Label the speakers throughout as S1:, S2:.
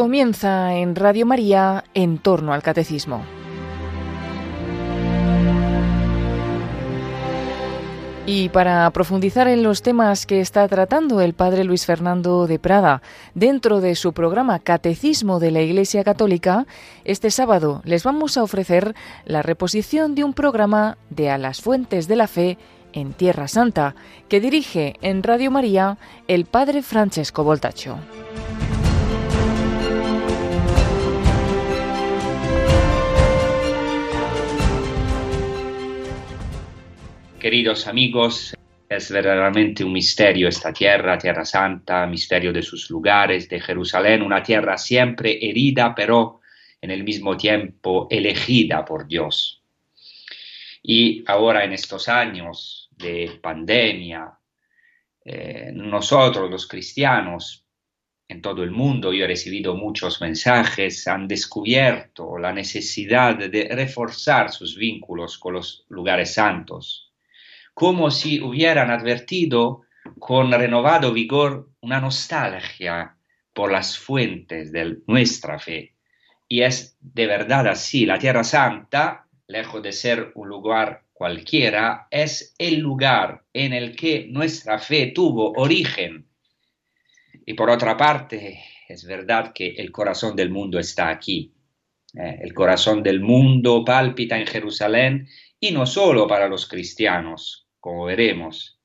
S1: Comienza en Radio María en torno al catecismo. Y para profundizar en los temas que está tratando el padre Luis Fernando de Prada dentro de su programa Catecismo de la Iglesia Católica, este sábado les vamos a ofrecer la reposición de un programa de A las Fuentes de la Fe en Tierra Santa que dirige en Radio María el padre Francesco Voltacho.
S2: Queridos amigos, es verdaderamente un misterio esta tierra, Tierra Santa, misterio de sus lugares, de Jerusalén, una tierra siempre herida, pero en el mismo tiempo elegida por Dios. Y ahora en estos años de pandemia, eh, nosotros los cristianos en todo el mundo, yo he recibido muchos mensajes, han descubierto la necesidad de reforzar sus vínculos con los lugares santos como si hubieran advertido con renovado vigor una nostalgia por las fuentes de nuestra fe. Y es de verdad así, la Tierra Santa, lejos de ser un lugar cualquiera, es el lugar en el que nuestra fe tuvo origen. Y por otra parte, es verdad que el corazón del mundo está aquí. Eh, el corazón del mundo palpita en Jerusalén y no solo para los cristianos, como veremos.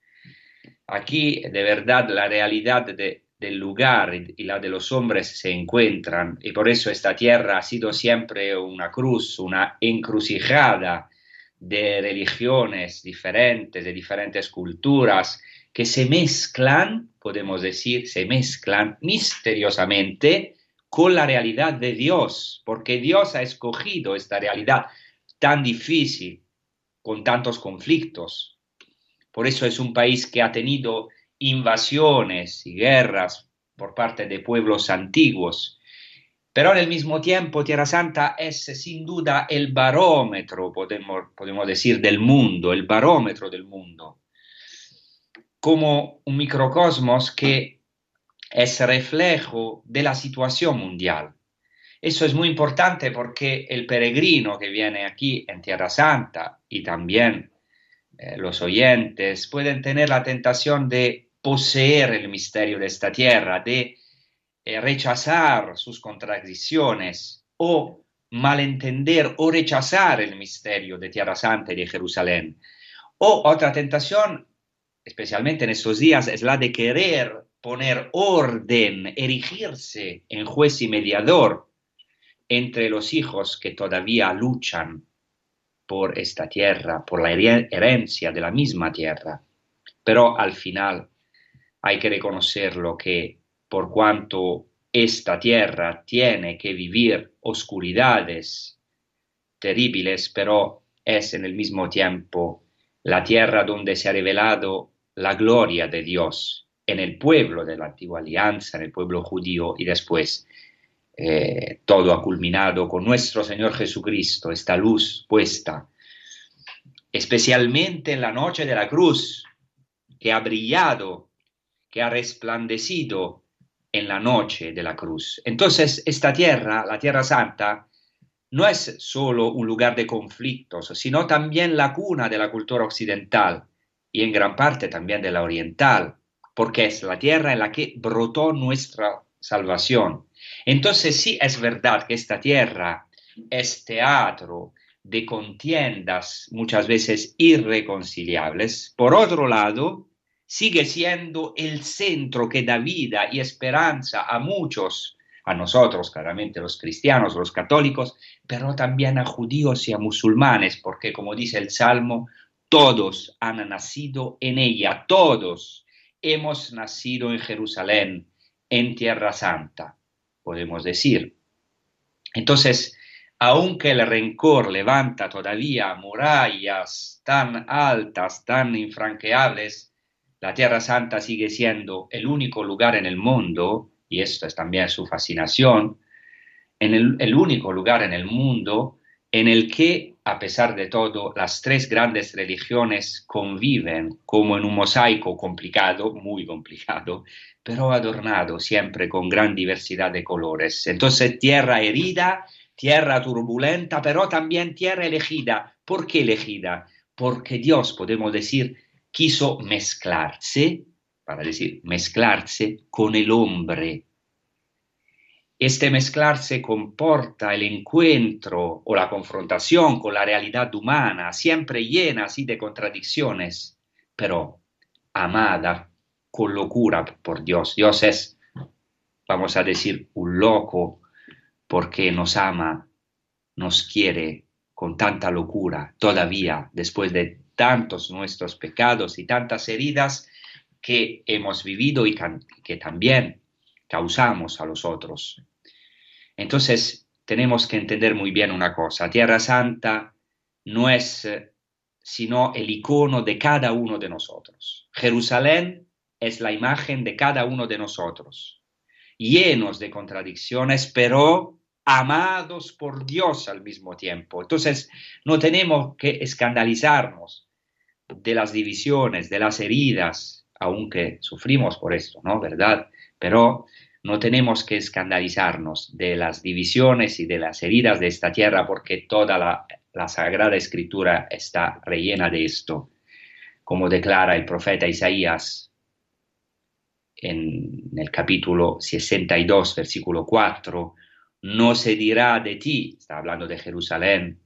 S2: Aquí de verdad la realidad del lugar y la de los hombres se encuentran y por eso esta tierra ha sido siempre una cruz, una encrucijada de religiones diferentes, de diferentes culturas que se mezclan, podemos decir, se mezclan misteriosamente con la realidad de Dios, porque Dios ha escogido esta realidad tan difícil, con tantos conflictos, por eso es un país que ha tenido invasiones y guerras por parte de pueblos antiguos. Pero al mismo tiempo Tierra Santa es sin duda el barómetro, podemos, podemos decir, del mundo, el barómetro del mundo, como un microcosmos que es reflejo de la situación mundial. Eso es muy importante porque el peregrino que viene aquí en Tierra Santa y también eh, los oyentes pueden tener la tentación de poseer el misterio de esta tierra, de eh, rechazar sus contradicciones o malentender o rechazar el misterio de Tierra Santa y de Jerusalén. O otra tentación, especialmente en estos días, es la de querer poner orden, erigirse en juez y mediador entre los hijos que todavía luchan por esta tierra, por la herencia de la misma tierra. Pero al final hay que reconocerlo que por cuanto esta tierra tiene que vivir oscuridades terribles, pero es en el mismo tiempo la tierra donde se ha revelado la gloria de Dios en el pueblo de la antigua alianza, en el pueblo judío y después eh, todo ha culminado con nuestro Señor Jesucristo, esta luz puesta, especialmente en la noche de la cruz, que ha brillado, que ha resplandecido en la noche de la cruz. Entonces, esta tierra, la Tierra Santa, no es solo un lugar de conflictos, sino también la cuna de la cultura occidental y en gran parte también de la oriental, porque es la tierra en la que brotó nuestra salvación. Entonces sí es verdad que esta tierra es teatro de contiendas muchas veces irreconciliables. Por otro lado, sigue siendo el centro que da vida y esperanza a muchos, a nosotros, claramente los cristianos, los católicos, pero también a judíos y a musulmanes, porque como dice el Salmo, todos han nacido en ella, todos hemos nacido en Jerusalén, en Tierra Santa podemos decir. Entonces, aunque el rencor levanta todavía murallas tan altas, tan infranqueables, la Tierra Santa sigue siendo el único lugar en el mundo, y esto es también su fascinación, en el, el único lugar en el mundo en el que a pesar de todo, las tres grandes religiones conviven como en un mosaico complicado, muy complicado, pero adornado siempre con gran diversidad de colores. Entonces, tierra herida, tierra turbulenta, pero también tierra elegida. ¿Por qué elegida? Porque Dios, podemos decir, quiso mezclarse, para decir, mezclarse con el hombre este mezclarse comporta el encuentro o la confrontación con la realidad humana, siempre llena así de contradicciones, pero amada con locura por Dios. Dios es, vamos a decir, un loco porque nos ama, nos quiere con tanta locura todavía después de tantos nuestros pecados y tantas heridas que hemos vivido y que también causamos a los otros. Entonces, tenemos que entender muy bien una cosa. Tierra Santa no es eh, sino el icono de cada uno de nosotros. Jerusalén es la imagen de cada uno de nosotros, llenos de contradicciones, pero amados por Dios al mismo tiempo. Entonces, no tenemos que escandalizarnos de las divisiones, de las heridas, aunque sufrimos por esto, ¿no? ¿Verdad? Pero no tenemos que escandalizarnos de las divisiones y de las heridas de esta tierra porque toda la, Sagrada Escritura está rellena de esto, como declara el profeta Isaías en el capítulo 62, versículo 4, no se dirá de ti, está hablando de Jerusalén,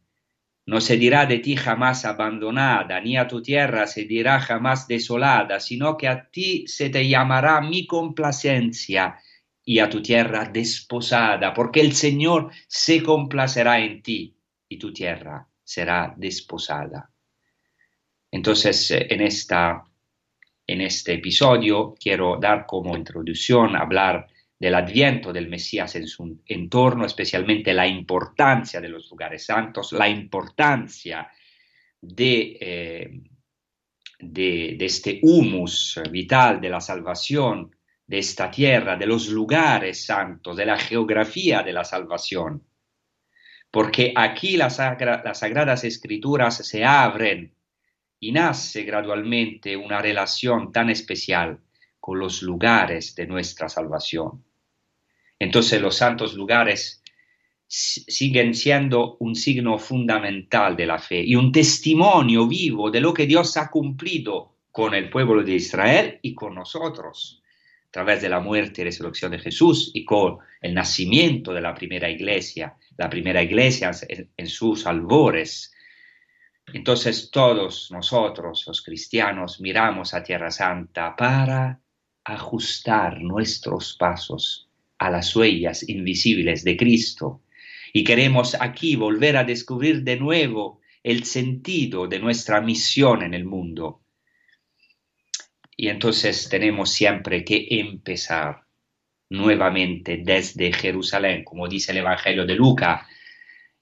S2: no se dirá de ti jamás abandonada, ni a tu tierra se dirá jamás desolada, sino que a ti se te llamará mi complacencia y a tu tierra desposada, porque el Señor se complacerá en ti y tu tierra será desposada. Entonces, eh, en, esta, en este episodio quiero dar como introducción, hablar del adviento del Mesías en su entorno, especialmente la importancia de los lugares santos, la importancia de, eh, de, de este humus vital de la salvación de esta tierra, de los lugares santos, de la geografía de la salvación. Porque aquí las, sagradas escrituras se abren y nace gradualmente una relación tan especial con los lugares de nuestra salvación. Entonces los santos lugares siguen siendo un signo fundamental de la fe y un testimonio vivo de lo que Dios ha cumplido con el pueblo de Israel y con nosotros a través de la muerte y resurrección de Jesús y con el nacimiento de la primera iglesia, la primera iglesia en, sus albores. Entonces todos nosotros, los cristianos, miramos a Tierra Santa para ajustar nuestros pasos a las huellas invisibles de Cristo. Y queremos aquí volver a descubrir de nuevo el sentido de nuestra misión en el mundo, y entonces tenemos siempre que empezar nuevamente desde Jerusalén, como dice el Evangelio de Lucas,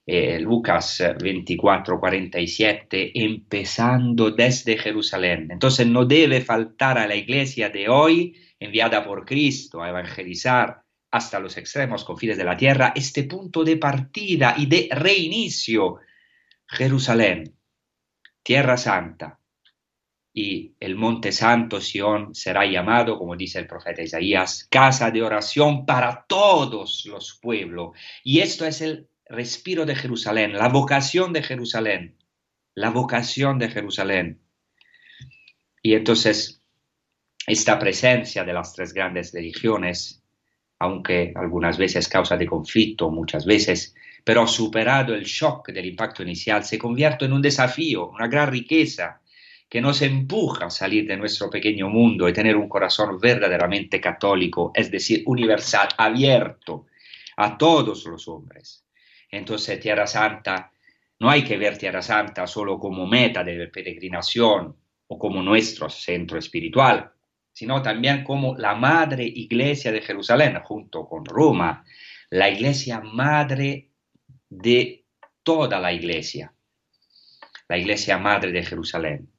S2: eh, Lucas 24, 47, empezando desde Jerusalén. Entonces no debe faltar a la iglesia de hoy, enviada por Cristo a evangelizar hasta los extremos confines de la tierra, este punto de partida y de reinicio. Jerusalén, tierra santa, y el monte santo Sión será llamado, como dice el profeta Isaías, casa de oración para todos los pueblos. Y esto es el respiro de Jerusalén, la vocación de Jerusalén, la vocación de Jerusalén. Y entonces, esta presencia de las tres grandes religiones, aunque algunas veces causa de conflicto, muchas veces, pero superado el shock del impacto inicial, se convierte en un desafío, una gran riqueza que nos empuja a salir de nuestro pequeño mundo y tener un corazón verdaderamente católico, es decir, universal, abierto a todos los hombres. Entonces, Tierra Santa, no hay que ver Tierra Santa solo como meta de peregrinación o como nuestro centro espiritual, sino también como la madre iglesia de Jerusalén, junto con Roma, la iglesia madre de toda la iglesia, la iglesia madre de Jerusalén.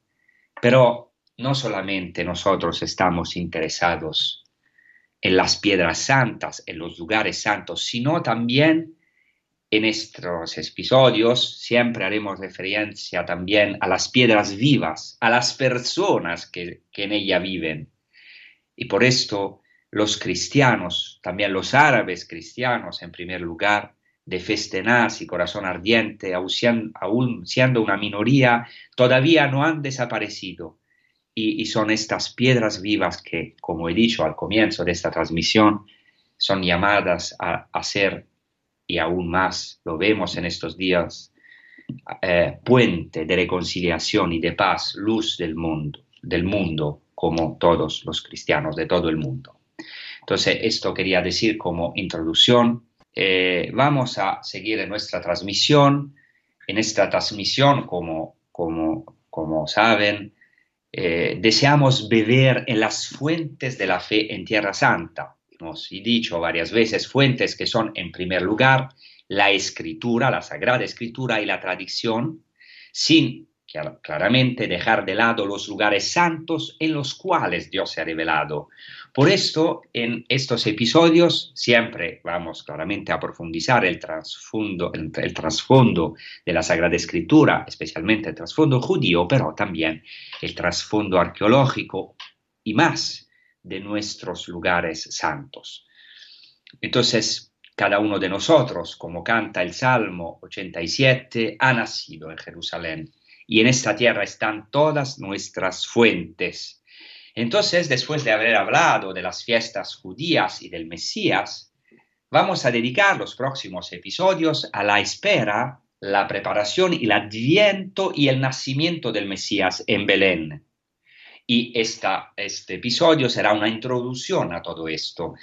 S2: Pero no solamente nosotros estamos interesados en las piedras santas, en los lugares santos, sino también en estos episodios siempre haremos referencia también a las piedras vivas, a las personas que, en ella viven. Y por esto los cristianos, también los árabes cristianos en primer lugar, de fe y corazón ardiente, aún siendo una minoría, todavía no han desaparecido. Y, son estas piedras vivas que, como he dicho al comienzo de esta transmisión, son llamadas a, a ser y aún más lo vemos en estos días, eh, puente de reconciliación y de paz, luz del mundo, del mundo, como todos los cristianos de todo el mundo. Entonces, esto quería decir como introducción. Eh, vamos a seguir en nuestra transmisión. En esta transmisión, como, como, como saben, eh, deseamos beber en las fuentes de la fe en Tierra Santa hemos dicho varias veces, fuentes que son en primer lugar la escritura, la sagrada escritura y la tradición, sin claramente dejar de lado los lugares santos en los cuales Dios se ha revelado. Por esto, en estos episodios siempre vamos claramente a profundizar el trasfondo, trasfondo de la Sagrada Escritura, especialmente el trasfondo judío, pero también el trasfondo arqueológico y más de nuestros lugares santos. Entonces, cada uno de nosotros, como canta el Salmo 87, ha nacido en Jerusalén y en esta tierra están todas nuestras fuentes. Entonces, después de haber hablado de las fiestas judías y del Mesías, vamos a dedicar los próximos episodios a la espera, la preparación el adviento y el nacimiento del Mesías en Belén y este episodio será una introducción a todo esto.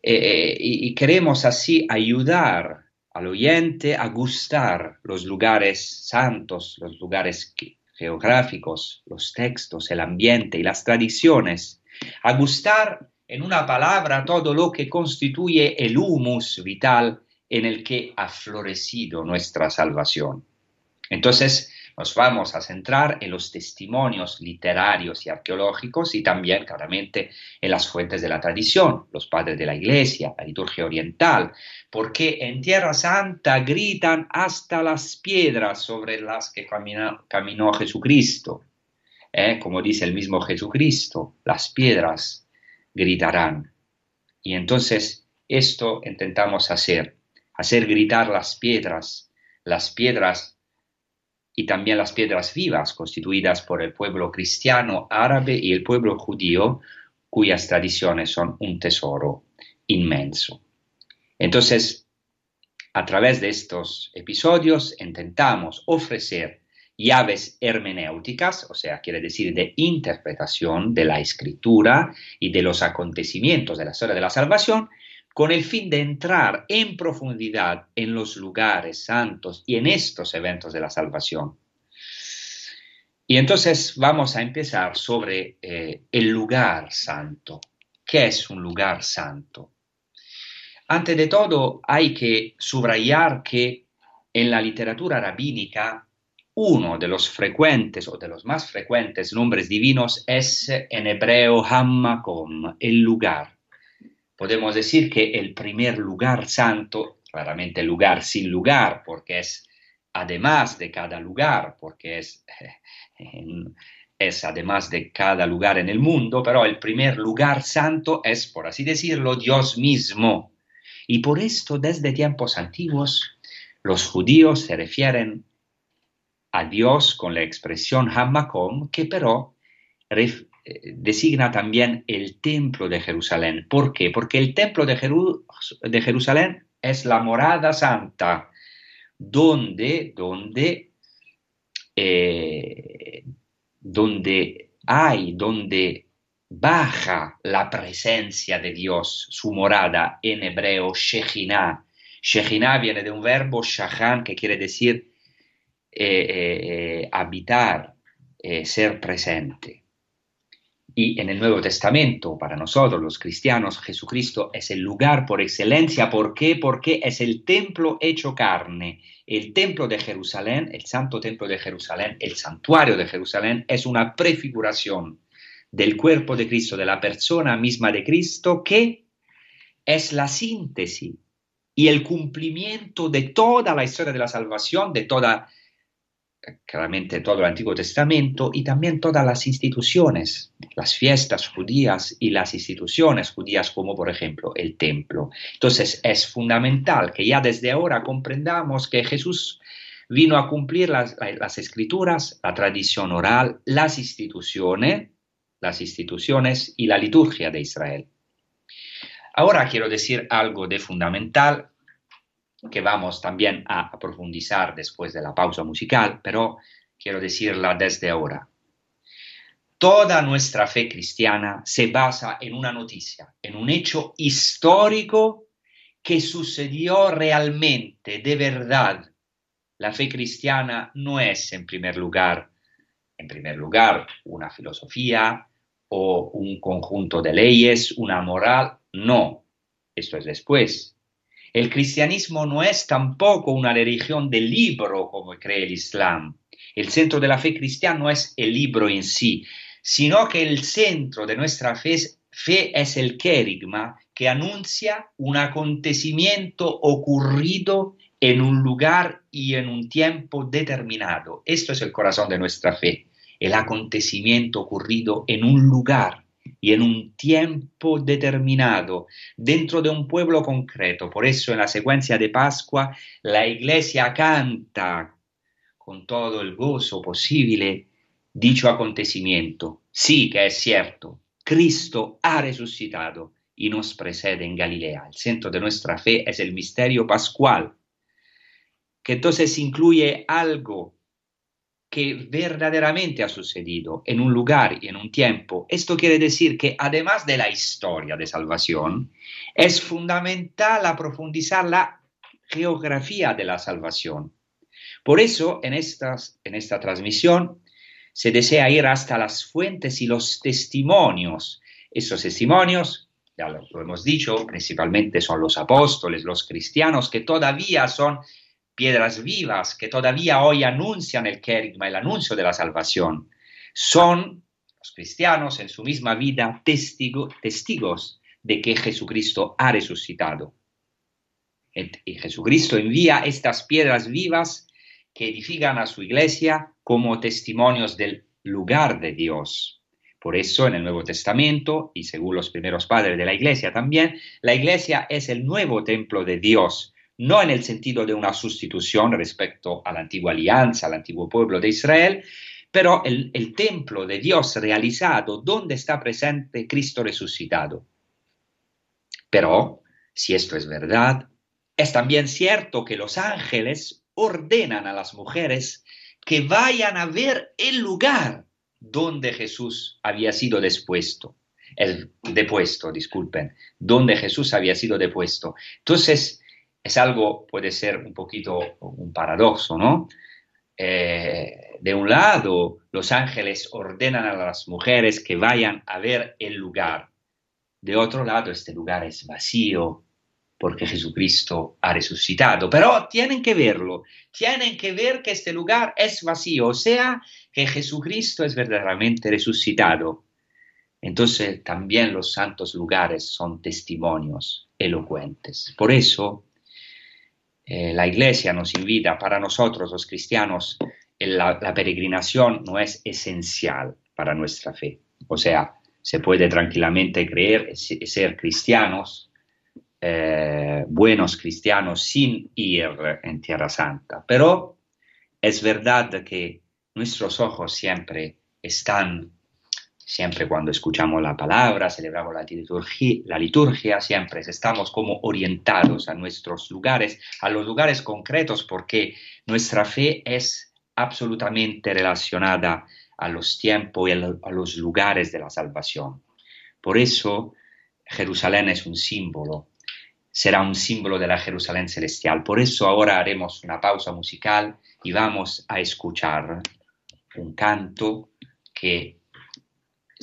S2: Eh, eh, y, queremos así ayudar al oyente a gustar los lugares santos, los lugares geográficos, los textos, el ambiente y las tradiciones, a gustar en una palabra todo lo que constituye el humus vital en el que ha florecido nuestra salvación. Entonces, nos vamos a centrar en los testimonios literarios y arqueológicos y también claramente en las fuentes de la tradición, los padres de la iglesia, la liturgia oriental, porque en Tierra Santa gritan hasta las piedras sobre las que caminó, Jesucristo. ¿eh? Como dice el mismo Jesucristo, las piedras gritarán. Y entonces esto intentamos hacer, hacer gritar las piedras, las piedras y también las piedras vivas constituidas por el pueblo cristiano árabe y el pueblo judío, cuyas tradiciones son un tesoro inmenso. Entonces, a través de estos episodios intentamos ofrecer llaves hermenéuticas, o sea, quiere decir de interpretación de la escritura y de los acontecimientos de la historia de la salvación, con el fin de entrar en profundidad en los lugares santos y en estos eventos de la salvación. Y entonces vamos a empezar sobre eh, el lugar santo. ¿Qué es un lugar santo? Antes de todo, hay que subrayar que en la literatura rabínica uno de los frecuentes o de los más frecuentes nombres divinos es en hebreo Hammakom, el lugar podemos decir que el primer lugar santo, claramente lugar sin lugar, porque es además de cada lugar, porque es, es además de cada lugar en el mundo, pero el primer lugar santo es, por así decirlo, Dios mismo. Y por esto, desde tiempos antiguos, los judíos se refieren a Dios con la expresión Hammakom, que pero designa también el templo de Jerusalén. ¿Por qué? Porque el templo de, Jerusalén es la morada santa, donde, donde, eh, donde hay, donde baja la presencia de Dios, su morada en hebreo, Shekhinah. Shekhinah viene de un verbo shahan que quiere decir eh, eh, habitar, ser presente. Y en el Nuevo Testamento, para nosotros los cristianos, Jesucristo es el lugar por excelencia. ¿Por qué? Porque es el templo hecho carne. El templo de Jerusalén, el santo templo de Jerusalén, el santuario de Jerusalén, es una prefiguración del cuerpo de Cristo, de la persona misma de Cristo, que es la síntesis y el cumplimiento de toda la historia de la salvación, de toda, claramente todo el Antiguo Testamento y también todas las instituciones, las fiestas judías y las instituciones judías como por ejemplo el templo. Entonces es fundamental que ya desde ahora comprendamos que Jesús vino a cumplir las, escrituras, la tradición oral, las instituciones, las instituciones y la liturgia de Israel. Ahora quiero decir algo de fundamental que vamos también a profundizar después de la pausa musical, pero quiero decirla desde ahora. Toda nuestra fe cristiana se basa en una noticia, en un hecho histórico que sucedió realmente, de verdad. La fe cristiana no es en primer lugar, en primer lugar, una filosofía o un conjunto de leyes, una moral, no, esto es después. El cristianismo no es tampoco una religión de libro como cree el Islam. El centro de la fe cristiana no es el libro en sí, sino que el centro de nuestra fe, fe es el querigma que anuncia un acontecimiento ocurrido en un lugar y en un tiempo determinado. Esto es el corazón de nuestra fe, el acontecimiento ocurrido en un lugar y en un tiempo determinado, dentro de un pueblo concreto. Por eso en la secuencia de Pascua la iglesia canta con todo el gozo posible dicho acontecimiento. Sí que es cierto, Cristo ha resucitado y nos precede en Galilea. El centro de nuestra fe es el misterio pascual, que entonces incluye algo que verdaderamente ha sucedido en un lugar y en un tiempo. Esto quiere decir que además de la historia de salvación, es fundamental profundizar la geografía de la salvación. Por eso, en, estas, en esta transmisión, se desea ir hasta las fuentes y los testimonios. Esos testimonios, ya lo hemos dicho, principalmente son los apóstoles, los cristianos, que todavía son piedras vivas que todavía hoy anuncian el querigma, el anuncio de la salvación, son los cristianos en su misma vida testigos de que Jesucristo ha resucitado. Y Jesucristo envía estas piedras vivas que edifican a su iglesia como testimonios del lugar de Dios. Por eso en el Nuevo Testamento, y según los primeros padres de la iglesia también, la iglesia es el nuevo templo de Dios, no en el sentido de una sustitución respecto a la antigua alianza, al antiguo pueblo de Israel, pero el, templo de Dios realizado donde está presente Cristo resucitado. Pero, si esto es verdad, es también cierto que los ángeles ordenan a las mujeres que vayan a ver el lugar donde Jesús había sido depuesto. El depuesto, disculpen, donde Jesús había sido depuesto. Entonces, es algo, puede ser un poquito un paradojo, ¿no? Eh, de un lado, los ángeles ordenan a las mujeres que vayan a ver el lugar. De otro lado, este lugar es vacío porque Jesucristo ha resucitado. Pero tienen que verlo, tienen que ver que este lugar es vacío, o sea, que Jesucristo es verdaderamente resucitado. Entonces también los santos lugares son testimonios elocuentes. Por eso eh, la iglesia nos invita, para nosotros los cristianos, la, peregrinación no es esencial para nuestra fe. O sea, se puede tranquilamente creer y ser cristianos, eh, buenos cristianos, sin ir en Tierra Santa. Pero es verdad que nuestros ojos siempre están Siempre cuando escuchamos la palabra, celebramos la liturgia, la liturgia, siempre estamos como orientados a nuestros lugares, a los lugares concretos, porque nuestra fe es absolutamente relacionada a los tiempos y a los lugares de la salvación. Por eso Jerusalén es un símbolo, será un símbolo de la Jerusalén celestial. Por eso ahora haremos una pausa musical y vamos a escuchar un canto que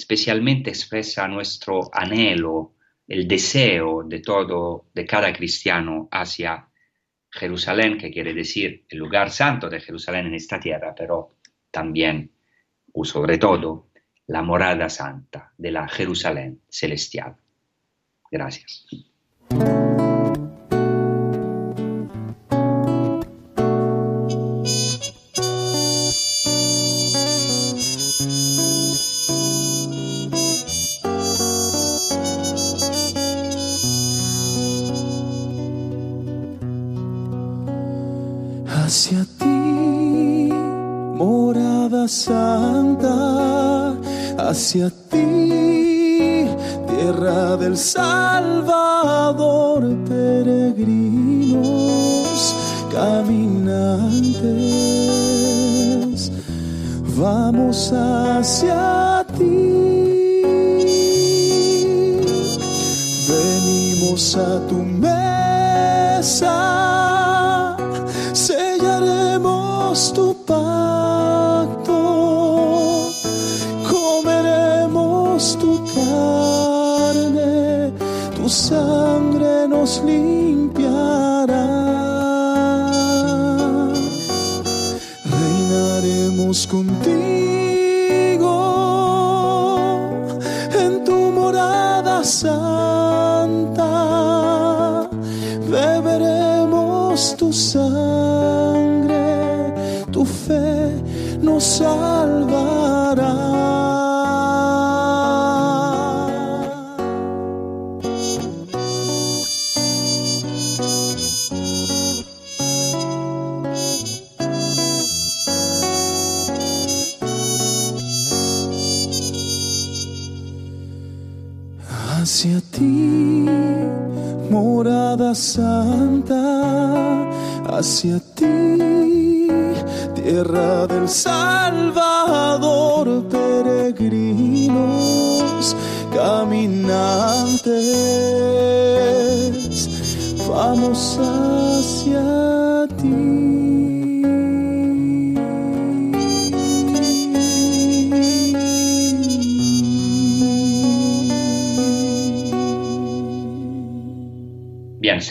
S2: especialmente expresa nuestro anhelo, el deseo de todo, de cada cristiano hacia Jerusalén, que quiere decir el lugar santo de Jerusalén en esta tierra, pero también, o sobre todo, la morada santa de la Jerusalén celestial. Gracias.
S3: Hacia ti, morada santa, hacia ti, tierra del Salvador, peregrinos, caminantes, vamos hacia ti. Venimos a tu mesa Hacia ti, morada santa, hacia ti tierra del Salvador, peregrinos, caminantes, vamos hacia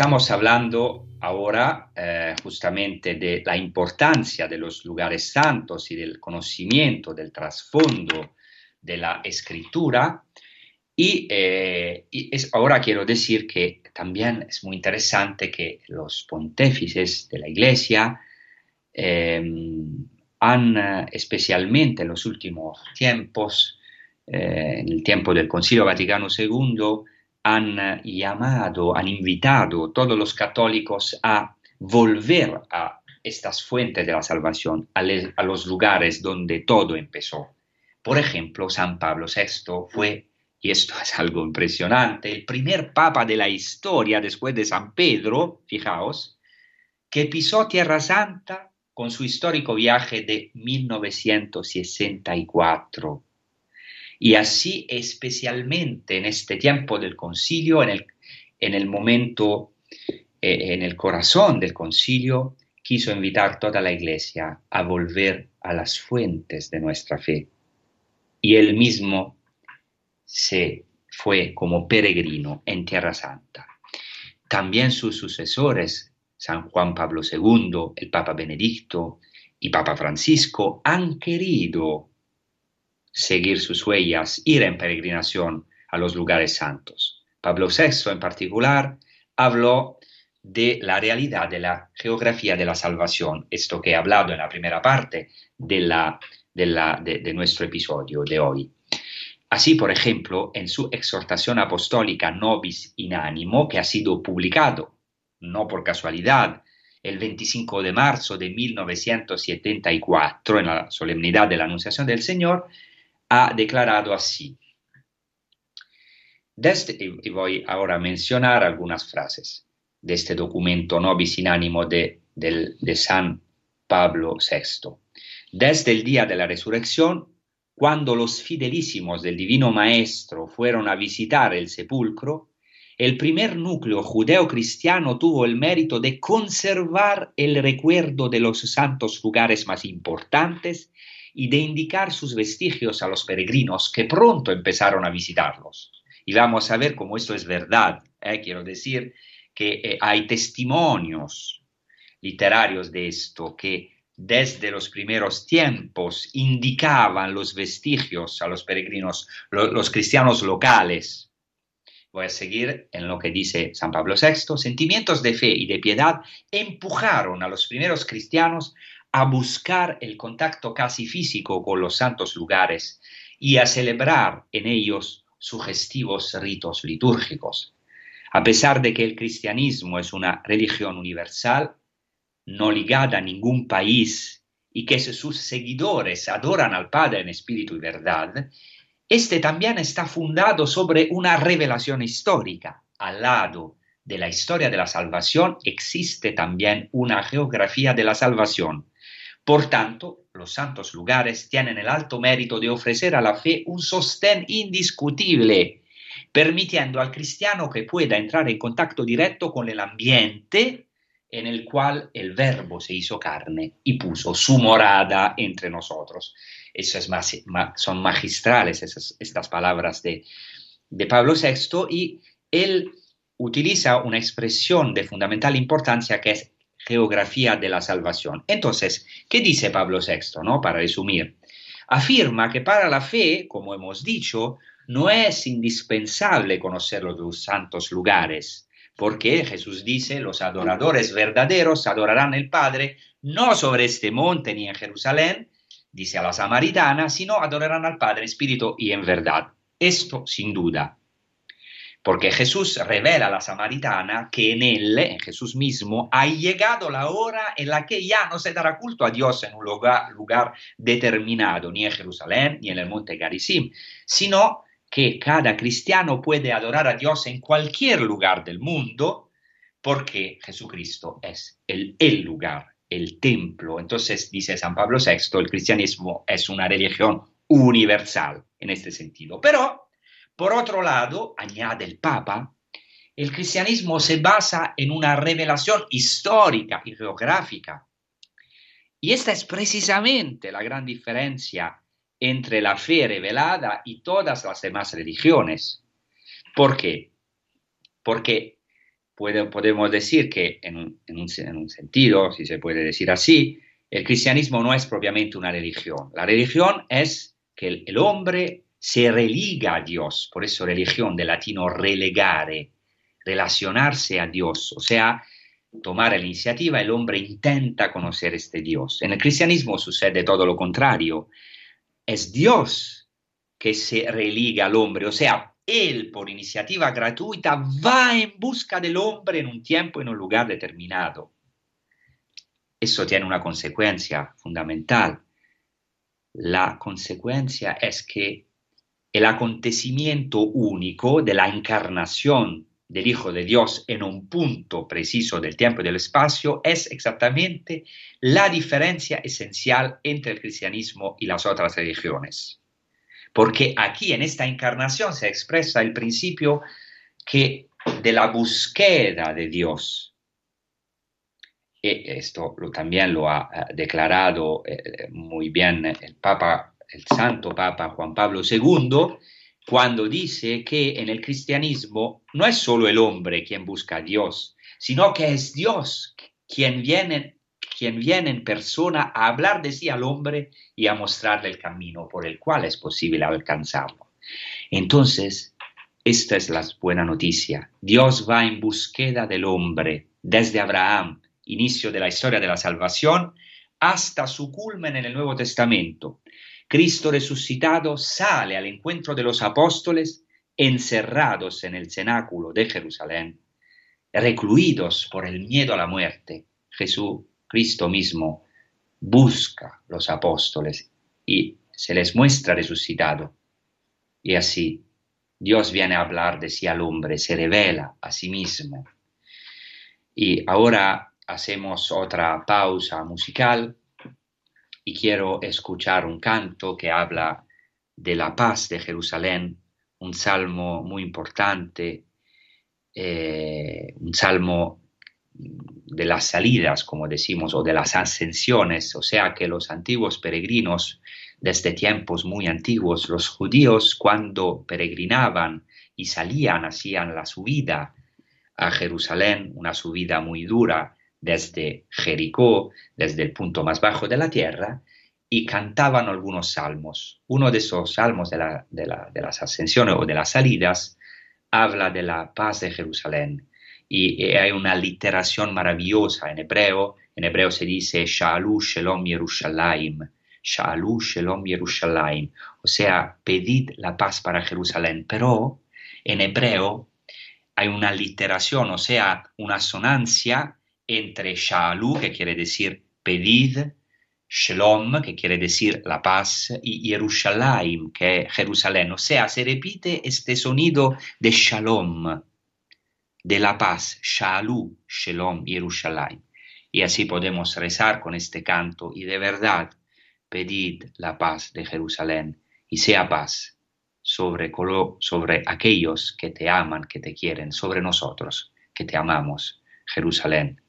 S2: estamos hablando ahora eh, justamente de la importancia de los lugares santos y del conocimiento del trasfondo de la escritura. Y, eh, ahora quiero decir que también es muy interesante que los pontífices de la Iglesia em, han, especialmente en los últimos tiempos, eh, en el tiempo del Concilio Vaticano II, han llamado, han invitado a todos los católicos a volver a estas fuentes de la salvación, a, los lugares donde todo empezó. Por ejemplo, San Pablo VI fue, y esto es algo impresionante, el primer papa de la historia después de San Pedro, fijaos, que pisó Tierra Santa con su histórico viaje de 1964 y así especialmente en este tiempo del concilio, en el, en el momento, eh, en el corazón del concilio, quiso invitar toda la iglesia a volver a las fuentes de nuestra fe. Y él mismo se fue como peregrino en Tierra Santa. También sus sucesores, San Juan Pablo II, el Papa Benedicto y Papa Francisco, han querido seguir sus huellas, ir en peregrinación a los lugares santos. Pablo VI en particular habló de la realidad de la geografía de la salvación, esto que he hablado en la primera parte de, de, nuestro episodio de hoy. Así, por ejemplo, en su exhortación apostólica Nobis in Animo, que ha sido publicado, no por casualidad, el 25 de marzo de 1974, en la solemnidad de la Anunciación del Señor, ha declarado así. Desde, y voy ahora a mencionar algunas frases de este documento Nobis in Animo de, de San Pablo VI. Desde el día de la resurrección, cuando los fidelísimos del Divino Maestro fueron a visitar el sepulcro, el primer núcleo judeo-cristiano tuvo el mérito de conservar el recuerdo de los santos lugares más importantes y de indicar sus vestigios a los peregrinos que pronto empezaron a visitarlos. Y vamos a ver cómo esto es verdad. ¿eh? Quiero decir que eh, hay testimonios literarios de esto que desde los primeros tiempos indicaban los vestigios a los peregrinos, los cristianos locales. Voy a seguir en lo que dice San Pablo VI. Sentimientos de fe y de piedad empujaron a los primeros cristianos a buscar el contacto casi físico con los santos lugares y a celebrar en ellos sugestivos ritos litúrgicos. A pesar de que el cristianismo es una religión universal, no ligada a ningún país y que sus seguidores adoran al Padre en espíritu y verdad, este también está fundado sobre una revelación histórica. Al lado de la historia de la salvación existe también una geografía de la salvación. Por tanto, los santos lugares tienen el alto mérito de ofrecer a la fe un sostén indiscutible, permitiendo al cristiano que pueda entrar en contacto directo con el ambiente en el cual el verbo se hizo carne y puso su morada entre nosotros. Son magistrales estas palabras de, de Pablo VI y él utiliza una expresión de fundamental importancia que es geografía de la salvación. Entonces, ¿qué dice Pablo VI? No? Para resumir, afirma que para la fe, como hemos dicho, no es indispensable conocer los santos lugares, porque Jesús dice, los adoradores verdaderos adorarán al Padre no sobre este monte ni en Jerusalén, dice a la samaritana, sino adorarán al Padre en espíritu y en verdad. Esto sin duda. Porque Jesús revela a la samaritana que en él, en Jesús mismo, ha llegado la hora en la que ya no se dará culto a Dios en un lugar, determinado, ni en Jerusalén, ni en el monte Garizim, sino que cada cristiano puede adorar a Dios en cualquier lugar del mundo porque Jesucristo es el, el lugar, el templo. Entonces, dice San Pablo VI, el cristianismo es una religión universal en este sentido. Pero, por otro lado, añade el Papa, el cristianismo se basa en una revelación histórica y geográfica. Y esta es precisamente la gran diferencia entre la fe revelada y todas las demás religiones. ¿Por qué? Porque podemos decir que en un, sentido, si se puede decir así, el cristianismo no es propiamente una religión. La religión es que el, el hombre se religa a Dios, por eso religión de latino relegare, relacionarse a Dios, o sea, tomar la iniciativa, el hombre intenta conocer este Dios. En el cristianismo sucede todo lo contrario es Dios que se religa al hombre, o sea, Él por iniciativa gratuita va en busca del hombre en un tiempo, en un lugar determinado. Eso tiene una consecuencia fundamental. La consecuencia es que el acontecimiento único de la encarnación del Hijo de Dios en un punto preciso del tiempo y del espacio es exactamente la diferencia esencial entre el cristianismo y las otras religiones. Porque aquí en esta encarnación se expresa el principio que de la búsqueda de Dios. Y esto lo, también lo ha declarado eh, muy bien el Papa, el Santo Papa Juan Pablo II, cuando dice que en el cristianismo no es solo el hombre quien busca a Dios, sino que es Dios quien viene, quien viene en persona a hablar de sí al hombre y a mostrarle el camino por el cual es posible alcanzarlo. Entonces, esta es la buena noticia. Dios va en búsqueda del hombre desde Abraham, inicio de la historia de la salvación, hasta su culmen en el Nuevo Testamento, Cristo resucitado sale al encuentro de los apóstoles encerrados en el cenáculo de Jerusalén, recluidos por el miedo a la muerte. Jesús, Cristo mismo, busca los apóstoles y se les muestra resucitado. Y así Dios viene a hablar de sí al hombre, se revela a sí mismo. Y ahora hacemos otra pausa musical y quiero escuchar un canto que habla de la paz de Jerusalén, un salmo muy importante, eh, un salmo de las salidas, como decimos, o de las ascensiones, o sea que los antiguos peregrinos, desde tiempos muy antiguos, los judíos cuando peregrinaban y salían, hacían la subida a Jerusalén, una subida muy dura, desde Jericó, desde el punto más bajo de la tierra, y cantaban algunos salmos. Uno de esos salmos de, las ascensiones o de las salidas habla de la paz de Jerusalén y, hay una literación maravillosa en hebreo. En hebreo se dice Shalom Shalom Yerushalayim, o sea, pedid la paz para Jerusalén. Pero en hebreo hay una literación, o sea, una sonancia entre Shalú, que quiere decir pedid, Shalom, que quiere decir la paz, y Jerusalén, que es Jerusalén. O sea, se repite este sonido de Shalom, de la paz, Shalú, Shalom, Jerusalén. Y así podemos rezar con este canto y de verdad pedid la paz de Jerusalén y sea paz sobre, sobre aquellos que te aman, que te quieren, sobre nosotros que te amamos, Jerusalén,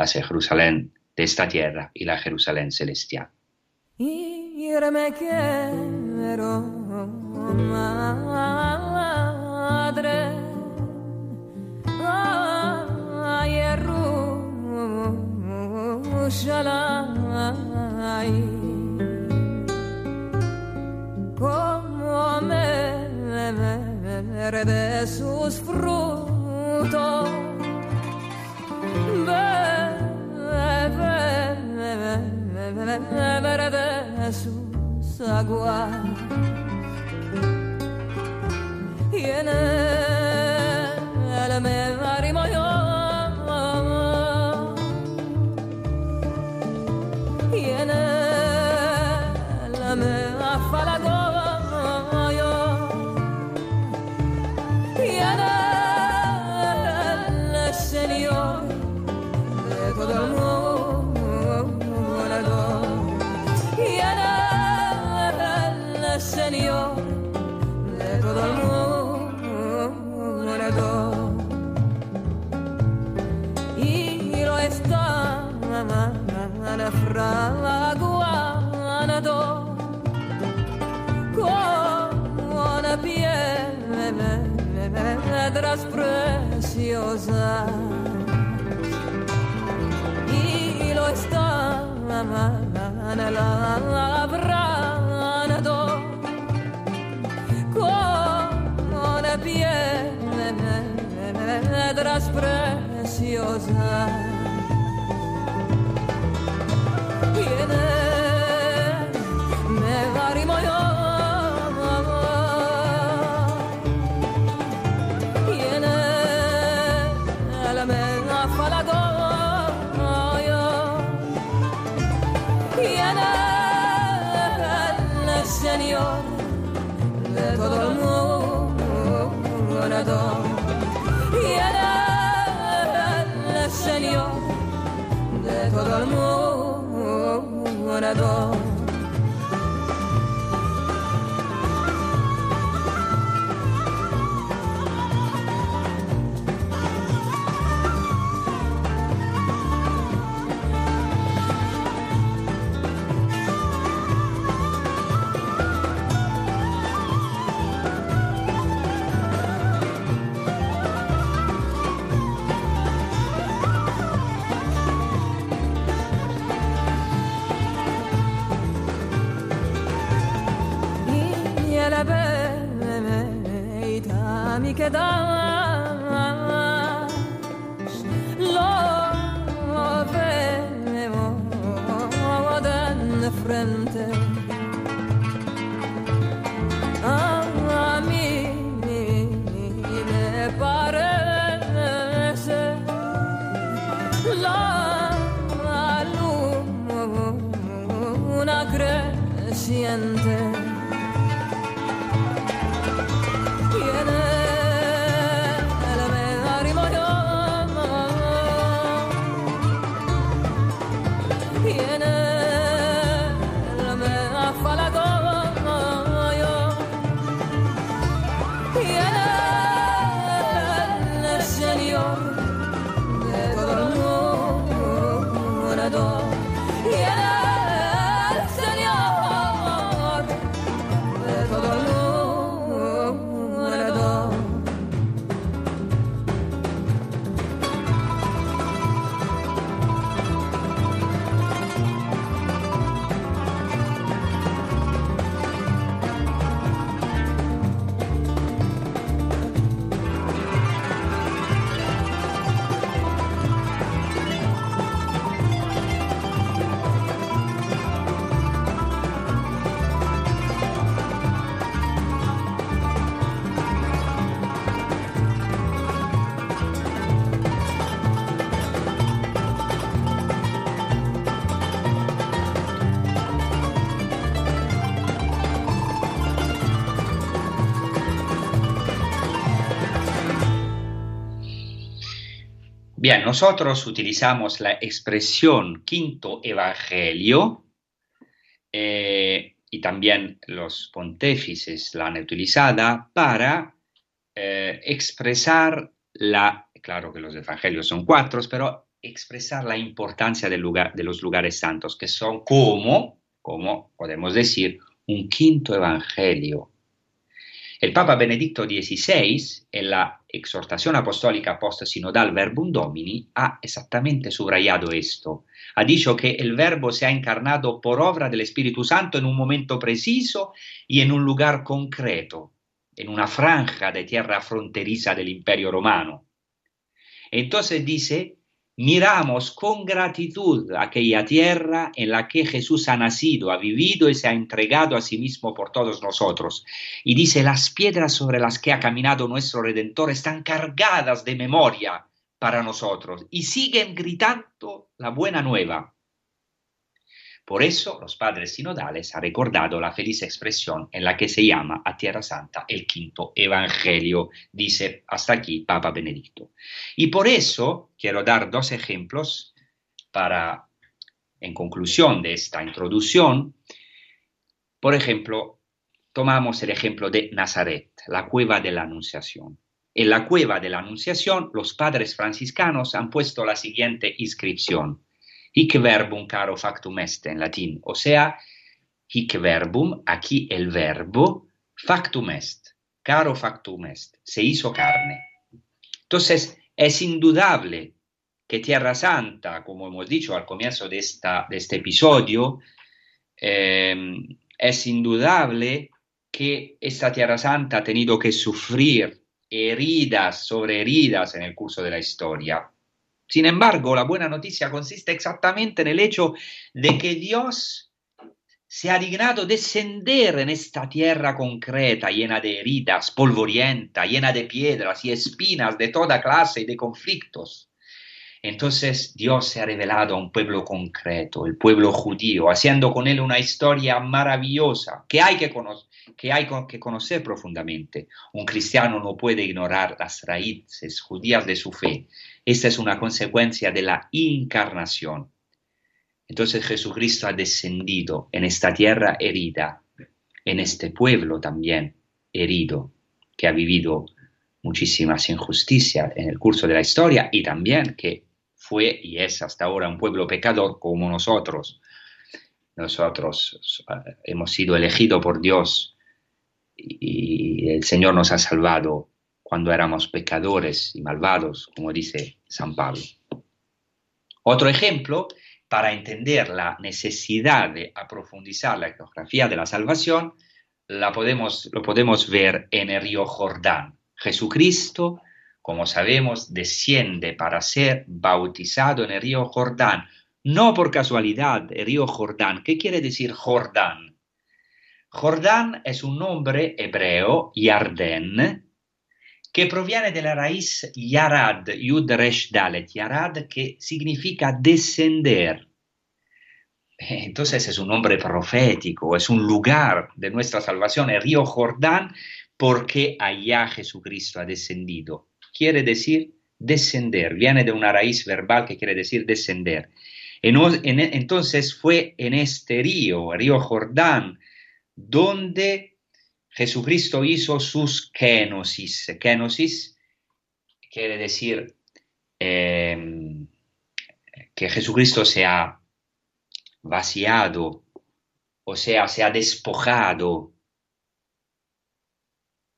S2: la Jerusalén de esta tierra y la Jerusalén celestial.
S4: Me sus de sus aguas y en él me arrimo preciosas y lo está labrando con piedras preciosas y en él Señor de todo el mundo
S2: The. Nosotros utilizamos la expresión quinto evangelio eh, y también los pontífices la han utilizada para eh, expresar la, claro que los evangelios son cuatro, pero expresar la importancia del lugar, de los lugares santos, que son como, como podemos decir, un quinto evangelio. El Papa Benedicto XVI, en la exhortación apostólica post-sinodal Verbum Domini, ha exactamente subrayado esto. Ha dicho que el Verbo se ha encarnado por obra del Espíritu Santo en un momento preciso y en un lugar concreto, en una franja de tierra fronteriza del Imperio Romano. Entonces dice, miramos con gratitud aquella tierra en la que Jesús ha nacido, ha vivido y se ha entregado a sí mismo por todos nosotros. Y dice, las piedras sobre las que ha caminado nuestro Redentor están cargadas de memoria para nosotros y siguen gritando la buena nueva. Por eso los padres sinodales han recordado la feliz expresión en la que se llama a Tierra Santa el quinto Evangelio, dice hasta aquí Papa Benedicto. Y por eso quiero dar dos ejemplos para, en conclusión de esta introducción, por ejemplo, tomamos el ejemplo de Nazaret, la cueva de la Anunciación. En la cueva de la Anunciación, los padres franciscanos han puesto la siguiente inscripción hic verbum caro factum est en latín, o sea, hic verbum, aquí el verbo, factum est, caro factum est, se hizo carne. Entonces, es indudable que Tierra Santa, como hemos dicho al comienzo de, esta, de este episodio, eh, es indudable que esta Tierra Santa ha tenido que sufrir heridas sobre heridas en el curso de la historia. Sin embargo, la buena noticia consiste exactamente en el hecho de que Dios se ha dignado descender en esta tierra concreta, llena de heridas, polvorienta, llena de piedras y espinas de toda clase y de conflictos. Entonces Dios se ha revelado a un pueblo concreto, el pueblo judío, haciendo con él una historia maravillosa que hay que, que hay que conocer profundamente. Un cristiano no puede ignorar las raíces judías de su fe, esta es una consecuencia de la encarnación. Entonces Jesucristo ha descendido en esta tierra herida, en este pueblo también herido, que ha vivido muchísimas injusticias en el curso de la historia y también que fue y es hasta ahora un pueblo pecador como nosotros. Nosotros eh, hemos sido elegidos por Dios y el Señor nos ha salvado cuando éramos pecadores y malvados, como dice San Pablo. Otro ejemplo, para entender la necesidad de aprofundizar la geografía de la salvación, la podemos, lo podemos ver en el río Jordán. Jesucristo, como sabemos, desciende para ser bautizado en el río Jordán. No por casualidad, el río Jordán. ¿Qué quiere decir Jordán? Jordán es un nombre hebreo, Yarden, que proviene de la raíz Yarad, Yud Resh Dalet, Yarad que significa descender. Entonces es un nombre profético, es un lugar de nuestra salvación, el río Jordán, porque allá Jesucristo ha descendido. Quiere decir descender, viene de una raíz verbal que quiere decir descender. Entonces fue en este río, río Jordán, donde Jesucristo hizo sus kenosis. Kenosis quiere decir em, que Jesucristo se ha vaciado, o sea, se ha despojado.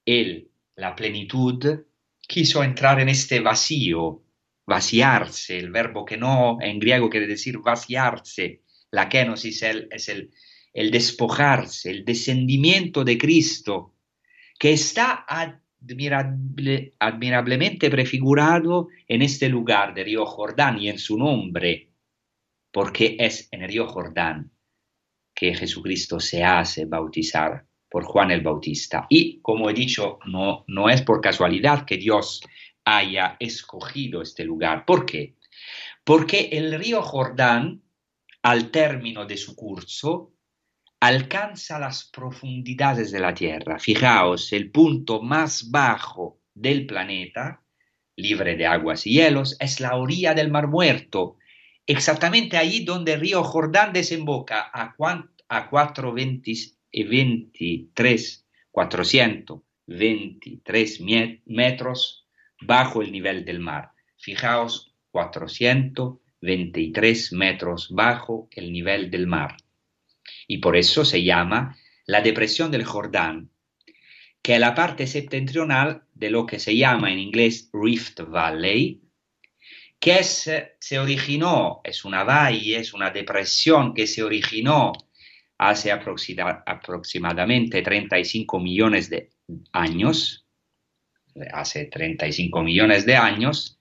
S2: Él, la plenitud, quiso entrar en este vacío, vaciarse, el verbo que no en griego quiere decir vaciarse. La kenosis es el el despojarse, el descendimiento de Cristo, que está admirablemente prefigurado en este lugar de Río Jordán y en su nombre, porque es en el Río Jordán que Jesucristo se hace bautizar por Juan el Bautista. Y como he dicho, no, no es por casualidad que Dios haya escogido este lugar. ¿Por qué? Porque el río Jordán, al término de su curso, alcanza las profundidades de la Tierra. Fijaos, el punto más bajo del planeta libre de aguas y hielos, es la orilla del Mar Muerto, exactamente allí donde el río Jordán desemboca a, a 423, 423 metros bajo el nivel del mar. Fijaos, 423 metros bajo el nivel del mar. Y por eso se llama la depresión del Jordán, que es la parte septentrional de lo que se llama en inglés Rift Valley, que es, se originó, es una valle, es una depresión que se originó hace aproximadamente 35 millones de años, hace 35 millones de años,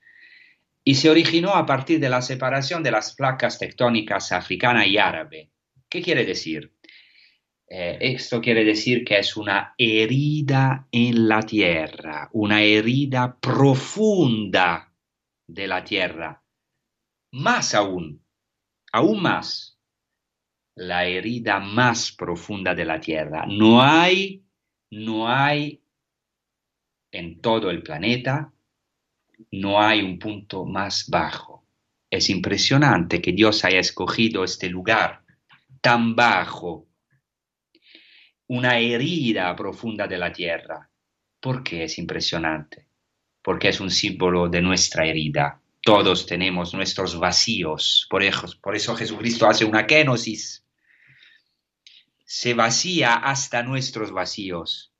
S2: y se originó a partir de la separación de las placas tectónicas africana y árabe. ¿Qué quiere decir? Eh, esto quiere decir que es una herida en la tierra, una herida profunda de la tierra. Más aún, aún más, la herida más profunda de la tierra. No hay, no hay en todo el planeta, no hay un punto más bajo. Es impresionante que Dios haya escogido este lugar tan bajo una herida profunda de la tierra. ¿Por qué es impresionante? Porque es un símbolo de nuestra herida. Todos tenemos nuestros vacíos. Por eso, por eso Jesucristo hace una kenosis. Se vacía hasta nuestros vacíos.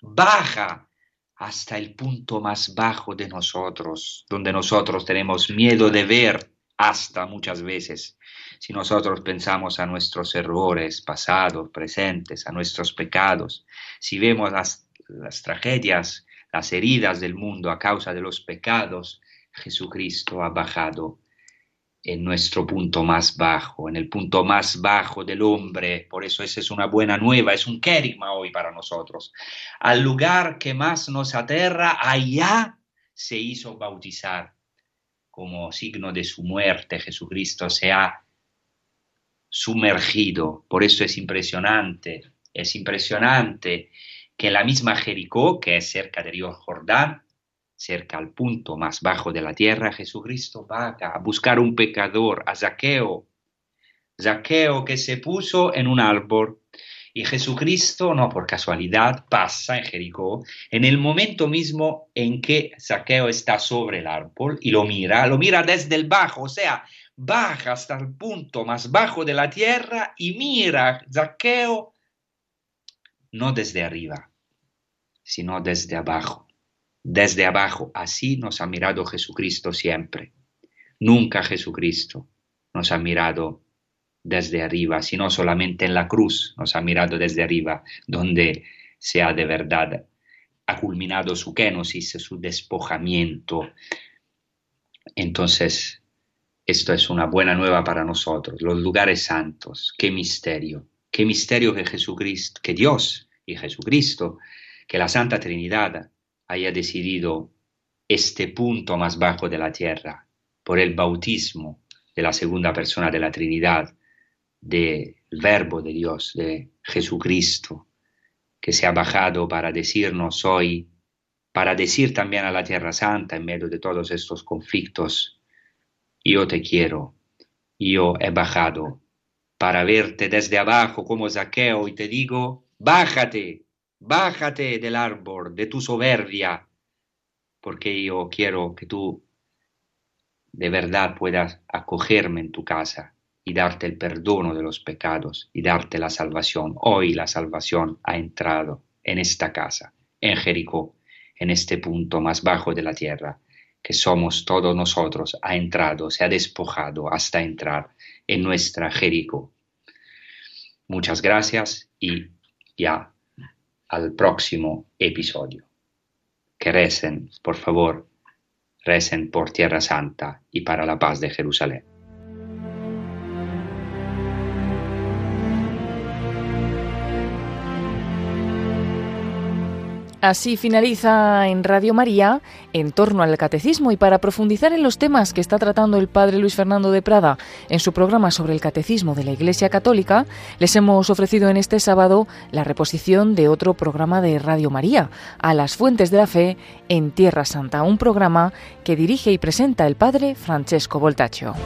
S2: Baja hasta el punto más bajo de nosotros, donde nosotros tenemos miedo de ver hasta muchas veces. Si nosotros pensamos a nuestros errores pasados, presentes, a nuestros pecados, si vemos las, tragedias, las heridas del mundo a causa de los pecados, Jesucristo ha bajado en nuestro punto más bajo, en el punto más bajo del hombre. Por eso esa es una buena nueva, es un querigma hoy para nosotros. Al lugar que más nos aterra, allá se hizo bautizar como signo de su muerte, Jesucristo se ha sumergido. Por eso es impresionante, es impresionante que la misma Jericó, que es cerca del río Jordán, cerca al punto más bajo de la tierra, Jesucristo va a buscar un pecador, a Zaqueo. Zaqueo que se puso en un árbol y Jesucristo, no por casualidad, pasa en Jericó en el momento mismo en que Saqueo está sobre el árbol y lo mira, lo mira desde el bajo, o sea, baja hasta el punto más bajo de la tierra y mira Saqueo no desde arriba, sino desde abajo. Desde abajo, así nos ha mirado Jesucristo siempre. Nunca Jesucristo nos ha mirado desde arriba, sino solamente en la cruz nos ha mirado desde arriba, donde se ha de verdad ha culminado su kenosis, su despojamiento. Entonces, esto es una buena nueva para nosotros, los lugares santos, qué misterio, qué misterio que Jesucristo, que Dios y Jesucristo, que la Santa Trinidad haya decidido este punto más bajo de la tierra por el bautismo de la segunda persona de la Trinidad, del Verbo de Dios, de Jesucristo, que se ha bajado para decirnos hoy, para decir también a la Tierra Santa en medio de todos estos conflictos, yo te quiero, yo he bajado para verte desde abajo como Zaqueo y te digo, bájate, bájate del árbol de tu soberbia, porque yo quiero que tú de verdad puedas acogerme en tu casa y darte el perdono de los pecados y darte la salvación. Hoy la salvación ha entrado en esta casa, en Jericó, en este punto más bajo de la tierra, que somos todos nosotros, ha entrado, se ha despojado hasta entrar en nuestra Jericó. Muchas gracias y ya al próximo episodio. Que recen, por favor, recen por Tierra Santa y para la paz de Jerusalén.
S1: Así finaliza en Radio María en torno al catecismo y para profundizar en los temas que está tratando el padre Luis Fernando de Prada en su programa sobre el catecismo de la Iglesia Católica, les hemos ofrecido en este sábado la reposición de otro programa de Radio María, A las Fuentes de la Fe en Tierra Santa, un programa que dirige y presenta el padre Francesco Voltaccio.